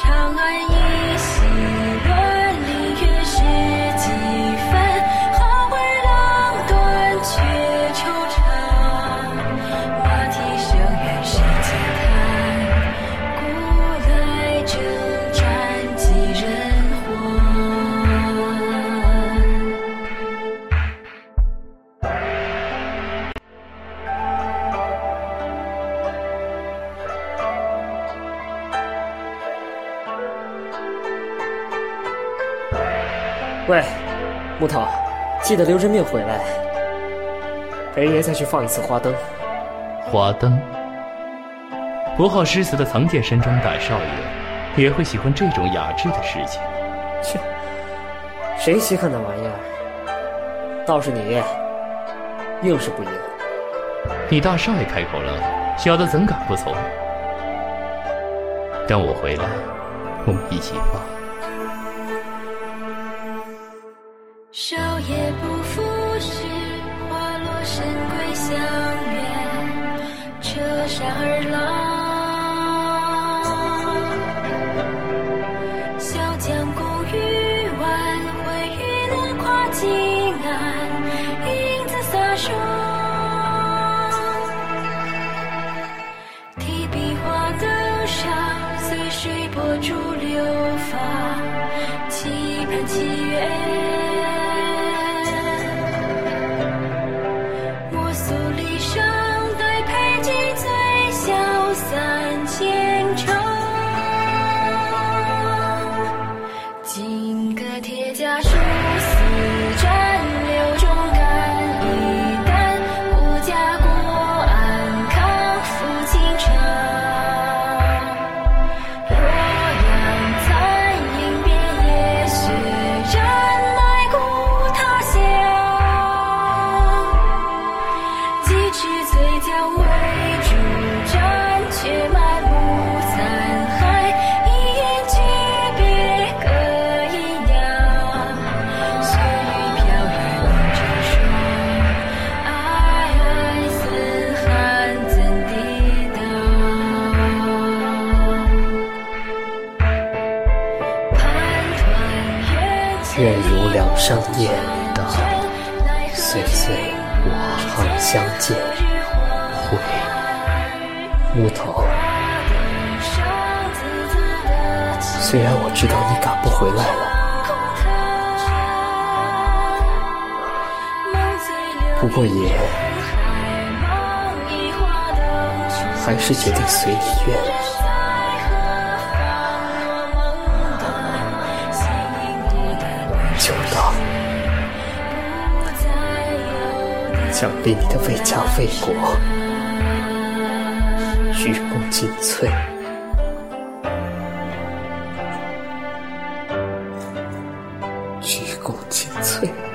长安夜喂，木头，记得留着命回来，陪爷再去放一次花灯。花灯。不好诗词的藏剑山庄大少爷，也会喜欢这种雅致的事情。切，谁稀罕那玩意儿？倒是你，硬是不应。你大少爷开口了，小的怎敢不从？等我回来，我们一起放。少也不负世，花落深归乡远，车上儿郎。小将公渔晚，会渔灯跨近岸，影子洒霜。提笔画灯上，随水波逐流芳，铁甲殊死战，如两上燕的岁岁我行相见。会。木头，虽然我知道你赶不回来了，不过也还是决定随你愿。想必你的为家为国，鞠躬尽瘁。鞠躬尽瘁。